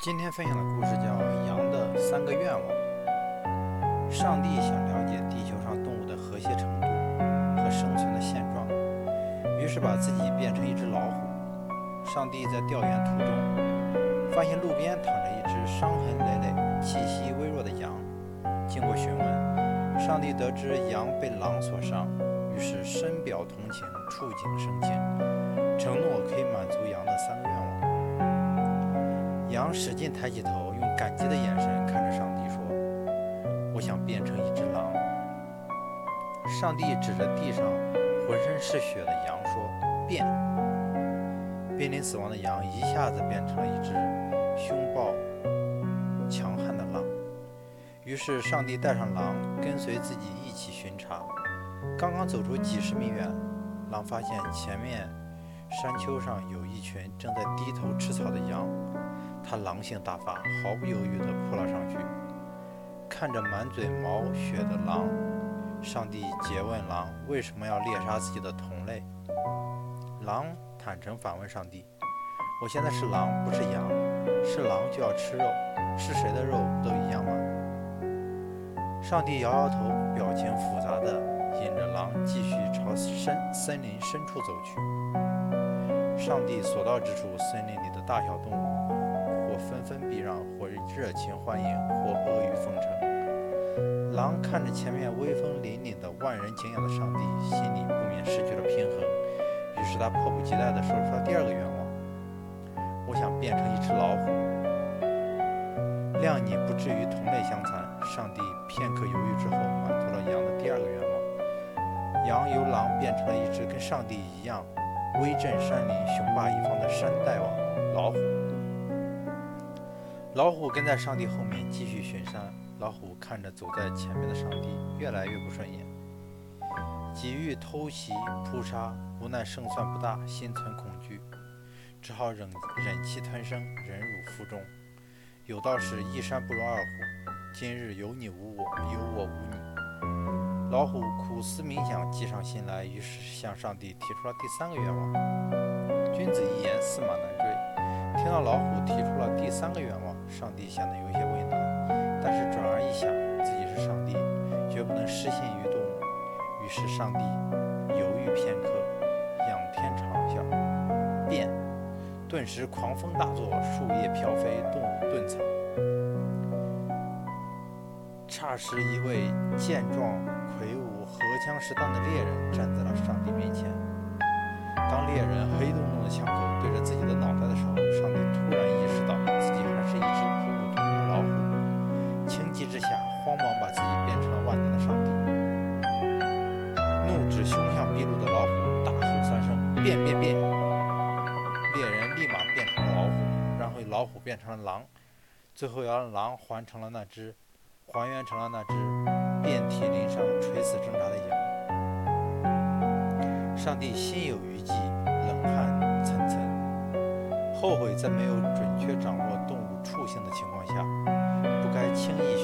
今天分享的故事叫《羊的三个愿望》。上帝想了解地球上动物的和谐程度和生存的现状，于是把自己变成一只老虎。上帝在调研途中，发现路边躺着一只伤痕累累、气息微弱的羊。经过询问，上帝得知羊被狼所伤，于是深表同情，触景生情，承诺可以使劲抬起头，用感激的眼神看着上帝说：“我想变成一只狼。”上帝指着地上浑身是血的羊说：“变！”濒临死亡的羊一下子变成了一只凶暴、强悍的狼。于是，上帝带上狼，跟随自己一起巡查。刚刚走出几十米远，狼发现前面山丘上有一群正在低头吃草的羊。他狼性大发，毫不犹豫地扑了上去。看着满嘴毛血的狼，上帝诘问狼为什么要猎杀自己的同类。狼坦诚反问上帝：“我现在是狼，不是羊。是狼就要吃肉，吃谁的肉都一样吗？”上帝摇摇头，表情复杂的引着狼继续朝深森林深处走去。上帝所到之处，森林里的大小动物。纷纷避让，或热情欢迎，或阿谀奉承。狼看着前面威风凛凛的、万人敬仰的上帝，心里不免失去了平衡。于是他迫不及待地说出了第二个愿望：“我想变成一只老虎，谅你不至于同类相残。”上帝片刻犹豫之后，满足了羊的第二个愿望。羊由狼变成了一只跟上帝一样威震山林、雄霸一方的山大王——老虎。老虎跟在上帝后面继续巡山。老虎看着走在前面的上帝，越来越不顺眼，几欲偷袭扑杀，无奈胜算不大，心存恐惧，只好忍忍气吞声，忍辱负重。有道是一山不容二虎，今日有你无我，有我无你。老虎苦思冥想，计上心来，于是向上帝提出了第三个愿望。君子一言，驷马难追。听到老虎提出第三个愿望。上帝显得有些为难，但是转而一想，自己是上帝，绝不能失信于动物。于是上帝犹豫片刻，仰天长啸，变，顿时狂风大作，树叶飘飞，动物遁藏。霎时，一位健壮魁梧、荷枪实弹的猎人站在了上帝面前。当猎人黑洞洞的枪慌忙把自己变成了万年的上帝。怒指凶相毕露的老虎，大吼三声：“变变变！”猎人立马变成了老虎，然后老虎变成了狼，最后让狼还成了那只，还原成了那只遍体鳞伤、垂死挣扎的羊。上帝心有余悸，冷汗涔涔，后悔在没有准确掌握动物畜性的情况下，不该轻易